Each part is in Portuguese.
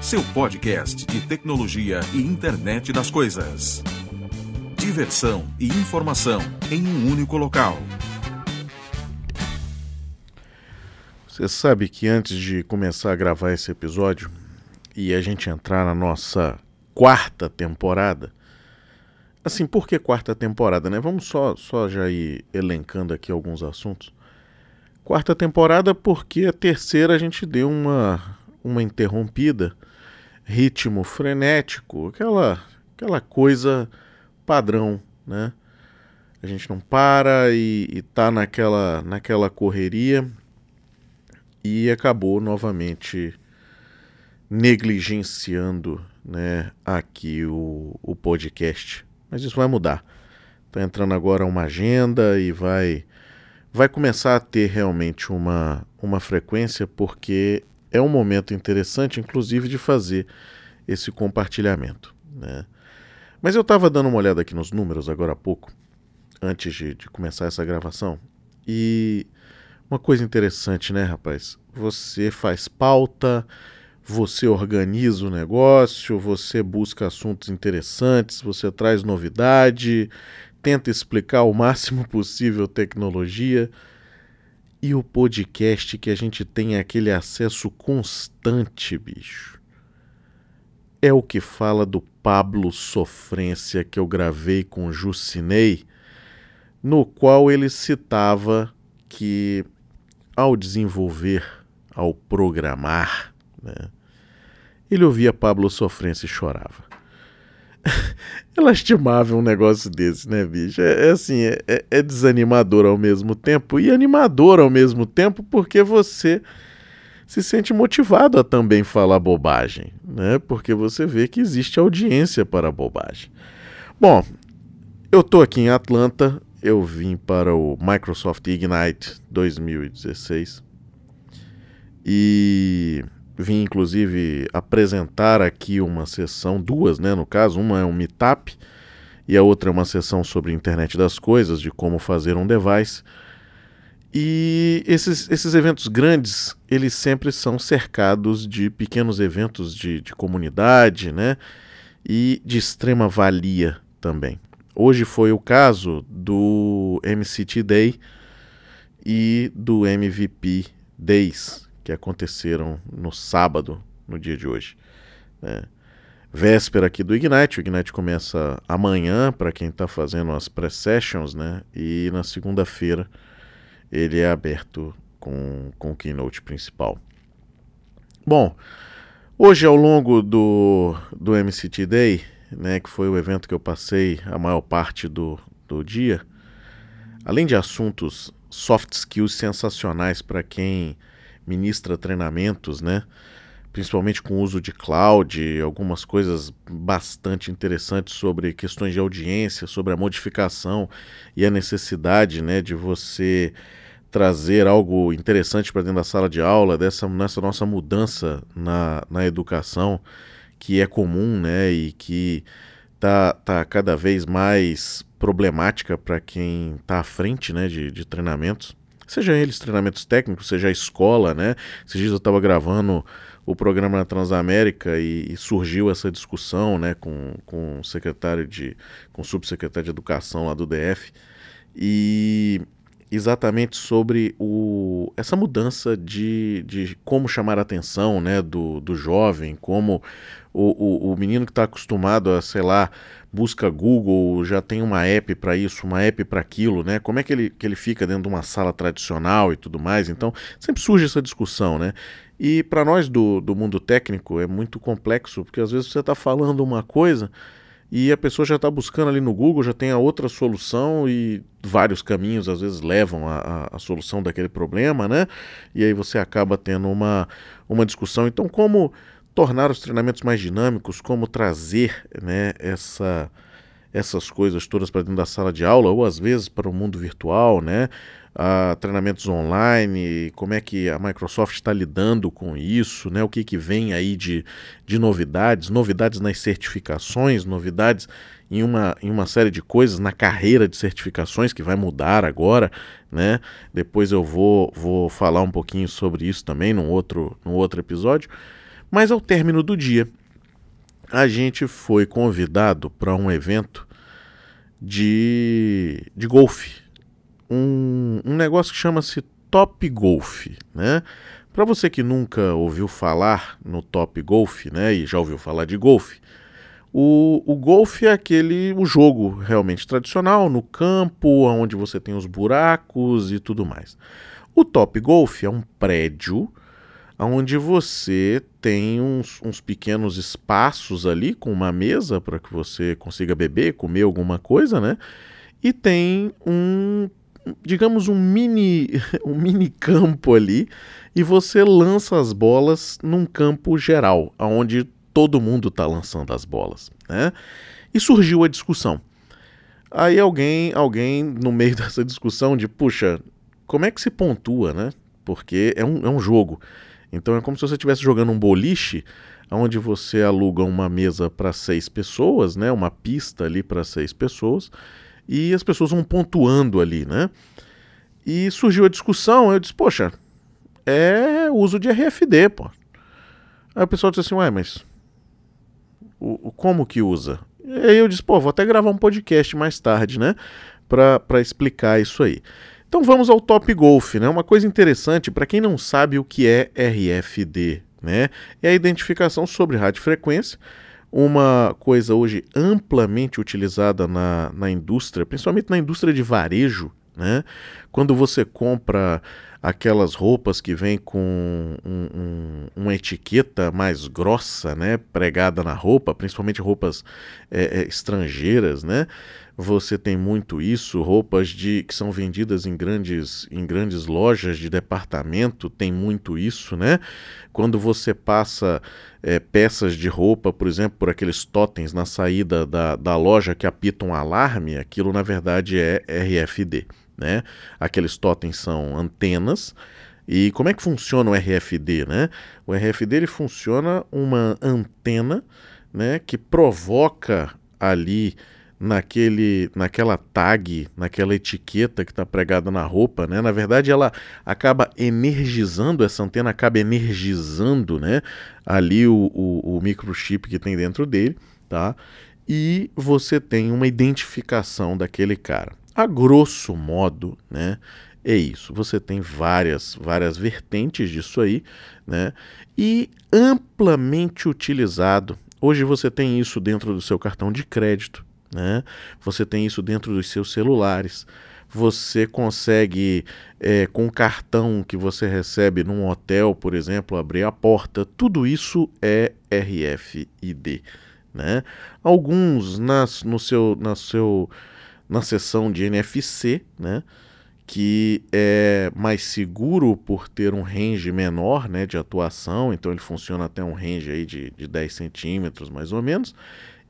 Seu podcast de tecnologia e internet das coisas. Diversão e informação em um único local. Você sabe que antes de começar a gravar esse episódio e a gente entrar na nossa quarta temporada, assim, por que quarta temporada, né? Vamos só, só já ir elencando aqui alguns assuntos. Quarta temporada porque a terceira a gente deu uma, uma interrompida, ritmo frenético, aquela, aquela coisa padrão, né? A gente não para e, e tá naquela, naquela correria e acabou novamente negligenciando né, aqui o, o podcast. Mas isso vai mudar. Tá entrando agora uma agenda e vai vai começar a ter realmente uma, uma frequência, porque é um momento interessante, inclusive, de fazer esse compartilhamento. Né? Mas eu estava dando uma olhada aqui nos números agora há pouco, antes de, de começar essa gravação, e uma coisa interessante, né, rapaz? Você faz pauta, você organiza o negócio, você busca assuntos interessantes, você traz novidade, tenta explicar o máximo possível tecnologia. E o podcast que a gente tem aquele acesso constante, bicho. É o que fala do Pablo Sofrência que eu gravei com Jucinei, no qual ele citava que ao desenvolver, ao programar, né, ele ouvia Pablo Sofrência e chorava. é lastimável um negócio desse, né, bicho? É, é assim, é, é, é, desanimador ao mesmo tempo e animador ao mesmo tempo porque você se sente motivado a também falar bobagem, né? Porque você vê que existe audiência para bobagem. Bom, eu tô aqui em Atlanta, eu vim para o Microsoft Ignite 2016 e vim inclusive apresentar aqui uma sessão, duas, né, no caso, uma é um meetup e a outra é uma sessão sobre internet das coisas, de como fazer um device. E esses, esses eventos grandes, eles sempre são cercados de pequenos eventos de, de comunidade, né? E de extrema valia também. Hoje foi o caso do MCT Day e do MVP Days, que aconteceram no sábado, no dia de hoje. Né? Véspera aqui do Ignite, o Ignite começa amanhã para quem está fazendo as pré-sessions, né? E na segunda-feira ele é aberto com, com o keynote principal. Bom, hoje ao longo do, do MCT Day, né, que foi o evento que eu passei a maior parte do, do dia, além de assuntos soft skills sensacionais para quem ministra treinamentos, né? Principalmente com o uso de cloud, algumas coisas bastante interessantes sobre questões de audiência, sobre a modificação e a necessidade, né, de você trazer algo interessante para dentro da sala de aula, dessa nessa nossa mudança na, na educação que é comum, né, e que tá, tá cada vez mais problemática para quem está à frente, né, de, de treinamentos seja eles treinamentos técnicos, seja a escola, né? Esses dias eu estava gravando o programa na Transamérica e, e, surgiu essa discussão, né, com, com o secretário de, com o subsecretário de Educação lá do DF e exatamente sobre o, essa mudança de, de como chamar a atenção, né, do, do jovem, como o, o, o menino que está acostumado a, sei lá, busca Google, já tem uma app para isso, uma app para aquilo, né? Como é que ele, que ele fica dentro de uma sala tradicional e tudo mais? Então, sempre surge essa discussão, né? E para nós do, do mundo técnico é muito complexo, porque às vezes você está falando uma coisa e a pessoa já está buscando ali no Google, já tem a outra solução e vários caminhos às vezes levam a, solução daquele problema, né? E aí você acaba tendo uma, uma discussão. Então, como tornar os treinamentos mais dinâmicos, como trazer né, essa, essas coisas todas para dentro da sala de aula, ou às vezes para o mundo virtual, né? Uh, treinamentos online, como é que a Microsoft está lidando com isso, né? O que, que vem aí de, de novidades, novidades nas certificações, novidades em uma, em uma série de coisas na carreira de certificações que vai mudar agora, né? Depois eu vou, vou falar um pouquinho sobre isso também num outro, num outro episódio. Mas ao término do dia, a gente foi convidado para um evento de, de golfe. Um, um negócio que chama-se Top Golf, né? Para você que nunca ouviu falar no Top Golf, né, e já ouviu falar de golfe, o, o golfe é aquele o jogo realmente tradicional no campo, onde você tem os buracos e tudo mais. O Top Golf é um prédio onde você tem uns, uns pequenos espaços ali com uma mesa para que você consiga beber, comer alguma coisa, né? E tem um, digamos, um mini, um mini campo ali e você lança as bolas num campo geral, onde todo mundo está lançando as bolas, né? E surgiu a discussão. Aí alguém, alguém no meio dessa discussão de, puxa, como é que se pontua, né? Porque é um, é um jogo. Então é como se você estivesse jogando um boliche, onde você aluga uma mesa para seis pessoas, né? Uma pista ali para seis pessoas, e as pessoas vão pontuando ali, né? E surgiu a discussão, eu disse, poxa, é uso de RFD, pô. Aí o pessoal disse assim, ué, mas o, o, como que usa. E aí eu disse, pô, vou até gravar um podcast mais tarde, né? Para explicar isso aí. Então vamos ao Top Golf, né? Uma coisa interessante, para quem não sabe o que é RFD, né? É a identificação sobre radiofrequência, uma coisa hoje amplamente utilizada na, na indústria, principalmente na indústria de varejo, né? Quando você compra aquelas roupas que vêm com um, um, uma etiqueta mais grossa, né, pregada na roupa, principalmente roupas é, é, estrangeiras, né? Você tem muito isso, roupas de que são vendidas em grandes, em grandes lojas de departamento, tem muito isso, né? Quando você passa é, peças de roupa, por exemplo, por aqueles totens na saída da, da loja que apitam um alarme, aquilo na verdade é RFD. Né? Aqueles totens são antenas. E como é que funciona o RFD? Né? O RFD ele funciona uma antena né, que provoca ali naquele, naquela tag, naquela etiqueta que está pregada na roupa, né? Na verdade, ela acaba energizando, essa antena acaba energizando, né? Ali o, o, o microchip que tem dentro dele, tá? E você tem uma identificação daquele cara. A grosso modo, né? É isso. Você tem várias, várias vertentes disso aí, né? E amplamente utilizado. Hoje você tem isso dentro do seu cartão de crédito, né? Você tem isso dentro dos seus celulares. Você consegue, é, com o cartão que você recebe num hotel, por exemplo, abrir a porta. Tudo isso é RFID. Né? Alguns nas, no seu, na seu na seção de NFC, né? que é mais seguro por ter um range menor né, de atuação, então ele funciona até um range aí de, de 10 centímetros mais ou menos,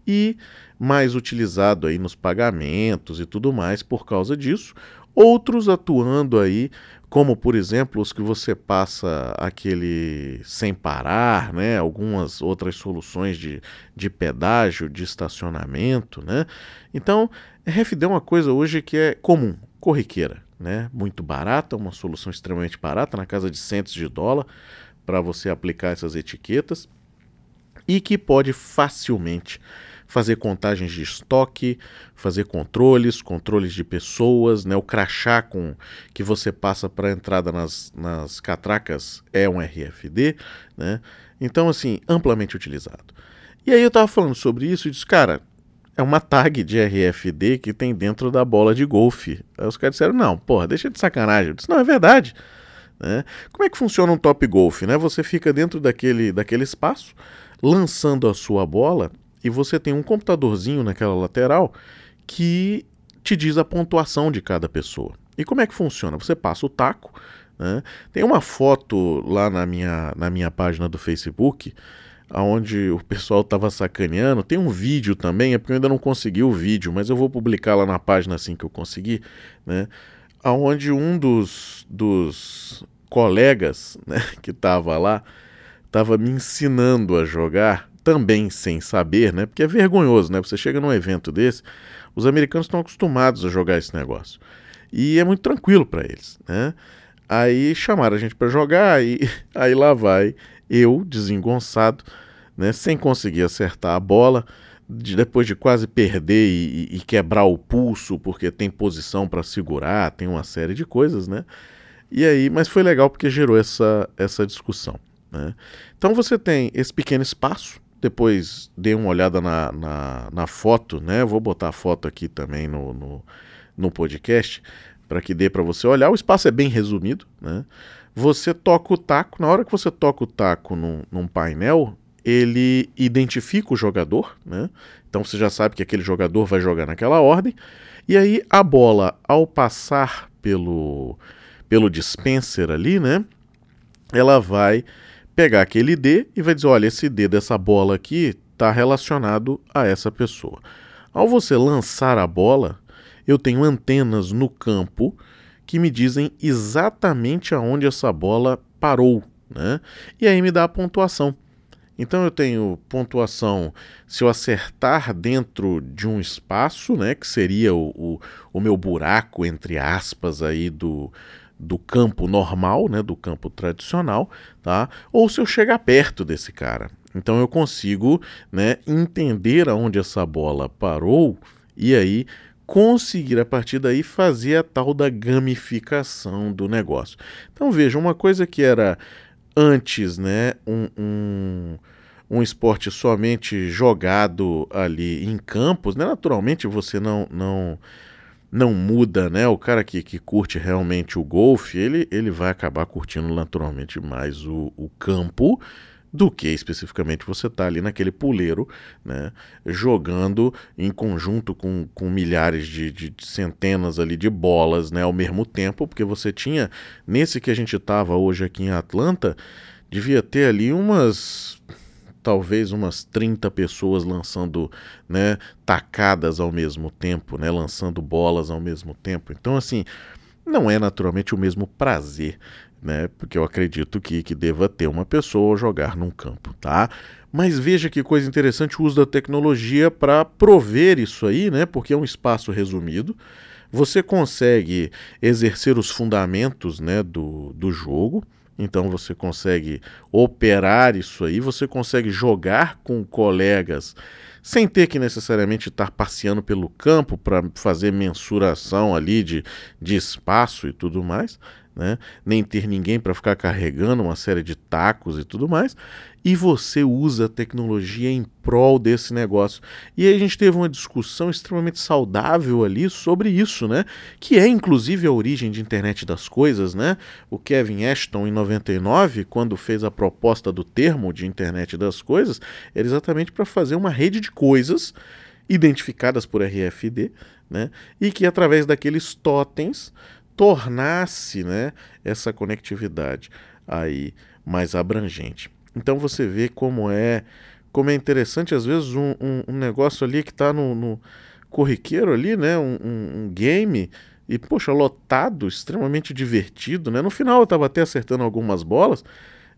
e mais utilizado aí nos pagamentos e tudo mais por causa disso. Outros atuando aí, como por exemplo os que você passa aquele sem parar, né? algumas outras soluções de, de pedágio, de estacionamento. Né? Então RFD é uma coisa hoje que é comum, corriqueira, né? Muito barata, uma solução extremamente barata, na casa de centos de dólar, para você aplicar essas etiquetas e que pode facilmente fazer contagens de estoque, fazer controles, controles de pessoas, né? O crachá com que você passa para entrada nas, nas catracas é um RFD, né? Então, assim, amplamente utilizado. E aí eu estava falando sobre isso e disse, cara, é uma tag de RFD que tem dentro da bola de golfe. Aí os caras disseram, não, porra, deixa de sacanagem. Eu disse, não, é verdade. Né? Como é que funciona um top golf? Né? Você fica dentro daquele, daquele espaço, lançando a sua bola, e você tem um computadorzinho naquela lateral que te diz a pontuação de cada pessoa. E como é que funciona? Você passa o taco, né? tem uma foto lá na minha, na minha página do Facebook aonde o pessoal estava sacaneando. Tem um vídeo também, é porque eu ainda não consegui o vídeo, mas eu vou publicar lá na página assim que eu conseguir, né? Aonde um dos, dos colegas né, que estava lá estava me ensinando a jogar, também sem saber, né? Porque é vergonhoso, né? Você chega num evento desse, os americanos estão acostumados a jogar esse negócio. E é muito tranquilo para eles, né? Aí chamaram a gente para jogar, e aí lá vai eu, desengonçado, né, sem conseguir acertar a bola, de, depois de quase perder e, e, quebrar o pulso, porque tem posição para segurar, tem uma série de coisas, né? E aí, mas foi legal porque gerou essa, essa discussão. Né? Então você tem esse pequeno espaço, depois dê uma olhada na, na, na foto, né? vou botar a foto aqui também no, no, no podcast para que dê para você olhar. O espaço é bem resumido, né? Você toca o taco, na hora que você toca o taco num, num painel, ele identifica o jogador, né? Então você já sabe que aquele jogador vai jogar naquela ordem. E aí a bola, ao passar pelo, pelo dispenser ali, né? Ela vai pegar aquele D e vai dizer: olha, esse D dessa bola aqui está relacionado a essa pessoa. Ao você lançar a bola, eu tenho antenas no campo que me dizem exatamente aonde essa bola parou, né? E aí me dá a pontuação. Então eu tenho pontuação se eu acertar dentro de um espaço, né, que seria o, o, o meu buraco, entre aspas, aí do, do campo normal, né, do campo tradicional, tá? Ou se eu chegar perto desse cara. Então eu consigo, né, entender aonde essa bola parou e aí conseguir a partir daí fazer a tal da gamificação do negócio. Então veja, uma coisa que era antes, né, um, um, um esporte somente jogado ali em campos, né, naturalmente você não não não muda, né? O cara que, que curte realmente o golfe, ele, ele vai acabar curtindo naturalmente mais o, o campo do que especificamente você está ali naquele puleiro, né, jogando em conjunto com, com milhares de, de, centenas ali de bolas né, ao mesmo tempo, porque você tinha, nesse que a gente estava hoje aqui em Atlanta, devia ter ali umas talvez umas 30 pessoas lançando né, tacadas ao mesmo tempo, né, lançando bolas ao mesmo tempo. Então, assim, não é naturalmente o mesmo prazer né? Porque eu acredito que, que deva ter uma pessoa jogar num campo, tá? Mas veja que coisa interessante o uso da tecnologia para prover isso aí, né? Porque é um espaço resumido. Você consegue exercer os fundamentos né, do, do jogo, então você consegue operar isso aí, você consegue jogar com colegas sem ter que necessariamente estar passeando pelo campo para fazer mensuração ali de, de espaço e tudo mais né? nem ter ninguém para ficar carregando uma série de tacos e tudo mais, e você usa a tecnologia em prol desse negócio. E aí a gente teve uma discussão extremamente saudável ali sobre isso, né? Que é inclusive a origem de internet das coisas, né? O Kevin Ashton em 99, quando fez a proposta do termo de internet das coisas, era exatamente para fazer uma rede de coisas identificadas por RFID, né? E que através daqueles totens tornasse né, essa conectividade aí mais abrangente. Então você vê como é como é interessante às vezes um, um, um negócio ali que está no, no, corriqueiro ali, né, um, um, game e poxa lotado, extremamente divertido, né. No final eu estava até acertando algumas bolas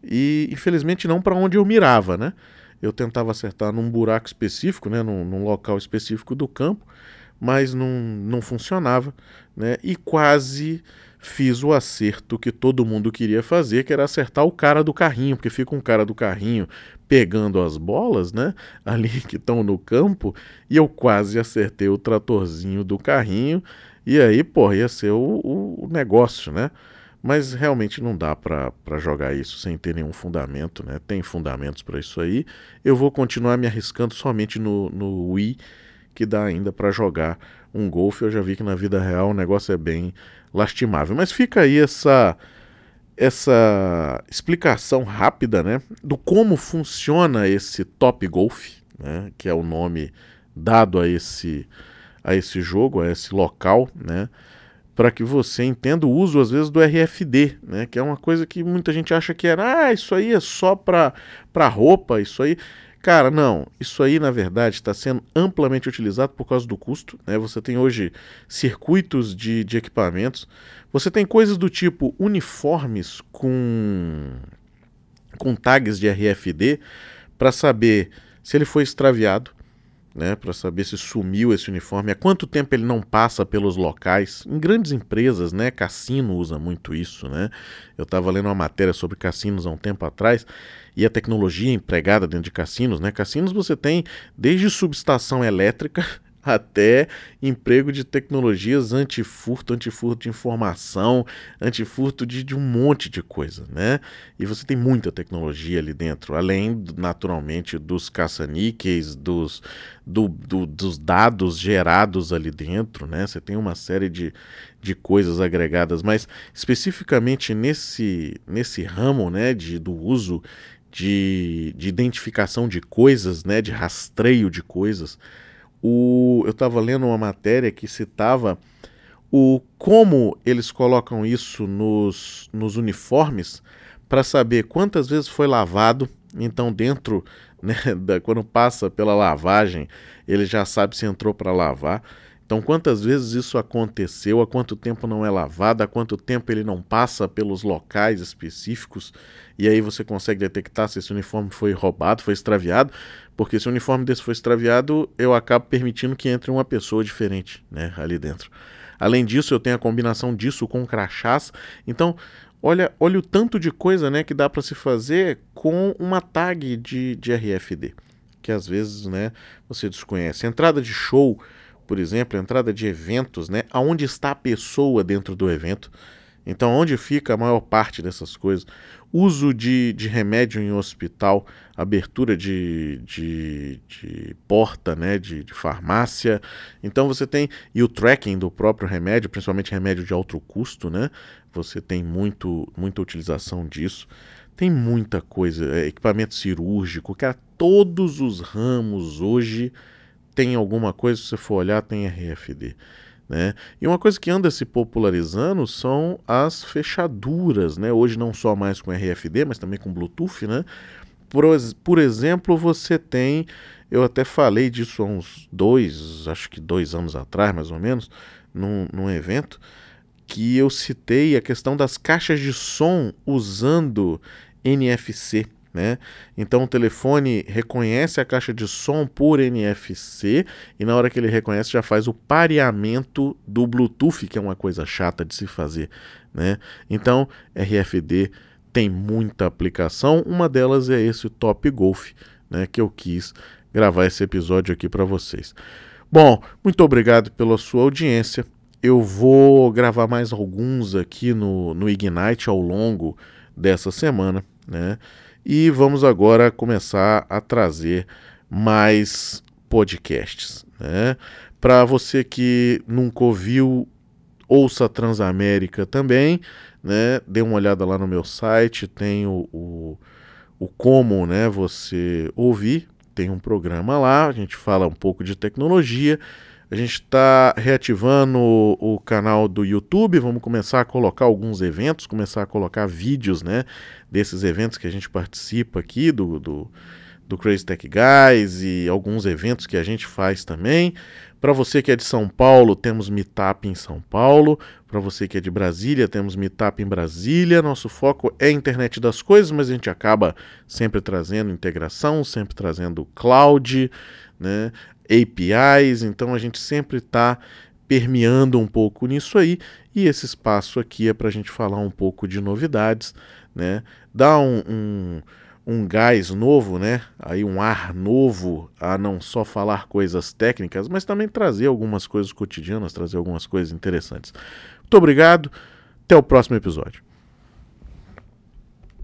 e infelizmente não para onde eu mirava, né. Eu tentava acertar num buraco específico, né, num, num local específico do campo mas não, não funcionava, né? E quase fiz o acerto que todo mundo queria fazer, que era acertar o cara do carrinho, porque fica um cara do carrinho pegando as bolas, né? Ali que estão no campo, e eu quase acertei o tratorzinho do carrinho, e aí, pô, ia ser o, o negócio, né? Mas realmente não dá para jogar isso sem ter nenhum fundamento, né? Tem fundamentos para isso aí. Eu vou continuar me arriscando somente no, no Wii que dá ainda para jogar um golfe. Eu já vi que na vida real o negócio é bem lastimável. Mas fica aí essa essa explicação rápida, né, do como funciona esse Top Golf, né, que é o nome dado a esse a esse jogo, a esse local, né, para que você entenda o uso às vezes do RFD, né, que é uma coisa que muita gente acha que era, ah, isso aí é só para para roupa, isso aí Cara, não. Isso aí, na verdade, está sendo amplamente utilizado por causa do custo. Né? Você tem hoje circuitos de, de equipamentos. Você tem coisas do tipo uniformes com, com tags de RFD para saber se ele foi extraviado, né, para saber se sumiu esse uniforme, há quanto tempo ele não passa pelos locais. Em grandes empresas, né, cassino usa muito isso, né? Eu estava lendo uma matéria sobre cassinos há um tempo atrás e a tecnologia empregada dentro de cassinos, né? Cassinos você tem desde subestação elétrica até emprego de tecnologias antifurto, antifurto de informação, antifurto de, de um monte de coisa, né? E você tem muita tecnologia ali dentro, além, naturalmente, dos caça-níqueis, dos, do, do, dos dados gerados ali dentro, né? Você tem uma série de, de coisas agregadas, mas especificamente nesse, nesse ramo, né, de, do uso de, de identificação de coisas, né, de rastreio de coisas, o, eu estava lendo uma matéria que citava o como eles colocam isso nos, nos uniformes para saber quantas vezes foi lavado. Então, dentro, né, da, quando passa pela lavagem, ele já sabe se entrou para lavar. Então, quantas vezes isso aconteceu, há quanto tempo não é lavado, há quanto tempo ele não passa pelos locais específicos, e aí você consegue detectar se esse uniforme foi roubado, foi extraviado, porque se o uniforme desse foi extraviado, eu acabo permitindo que entre uma pessoa diferente né, ali dentro. Além disso, eu tenho a combinação disso com crachás. Então, olha, olha o tanto de coisa né, que dá para se fazer com uma tag de, de RFD, que às vezes né, você desconhece. Entrada de show por exemplo, entrada de eventos, né? Aonde está a pessoa dentro do evento. Então, onde fica a maior parte dessas coisas? Uso de, de remédio em hospital, abertura de, de, de porta, né, de, de, farmácia. Então, você tem. E o tracking do próprio remédio, principalmente remédio de alto custo, né? Você tem muito, muita utilização disso. Tem muita coisa. É, equipamento cirúrgico, cara, todos os ramos hoje tem alguma coisa, se você for olhar, tem RFD. Né? E uma coisa que anda se popularizando são as fechaduras, né? hoje não só mais com RFD, mas também com Bluetooth. Né? Por, por exemplo, você tem, eu até falei disso há uns dois, acho que dois anos atrás, mais ou menos, num, num evento, que eu citei a questão das caixas de som usando NFC. Né? Então o telefone reconhece a caixa de som por NFC e na hora que ele reconhece já faz o pareamento do Bluetooth, que é uma coisa chata de se fazer. Né? Então RFD tem muita aplicação, uma delas é esse Top Golf, né, que eu quis gravar esse episódio aqui para vocês. Bom, muito obrigado pela sua audiência. Eu vou gravar mais alguns aqui no, no Ignite ao longo dessa semana, né? E vamos agora começar a trazer mais podcasts. Né? Para você que nunca ouviu, ouça Transamérica também. Né? Dê uma olhada lá no meu site, tem o, o, o como né, você ouvir. Tem um programa lá, a gente fala um pouco de tecnologia. A gente está reativando o, o, canal do YouTube, vamos começar a colocar alguns eventos, começar a colocar vídeos né, desses eventos que a gente participa aqui, do, do, do Crazy Tech Guys e alguns eventos que a gente faz também. Para você que é de São Paulo, temos Meetup em São Paulo. Para você que é de Brasília, temos Meetup em Brasília. Nosso foco é a internet das coisas, mas a gente acaba sempre trazendo integração, sempre trazendo cloud, né? APIs, então a gente sempre está permeando um pouco nisso aí, e esse espaço aqui é para a gente falar um pouco de novidades, né? Dar um, um, um gás novo, né? Aí um ar novo a não só falar coisas técnicas, mas também trazer algumas coisas cotidianas, trazer algumas coisas interessantes. Muito obrigado, até o próximo episódio.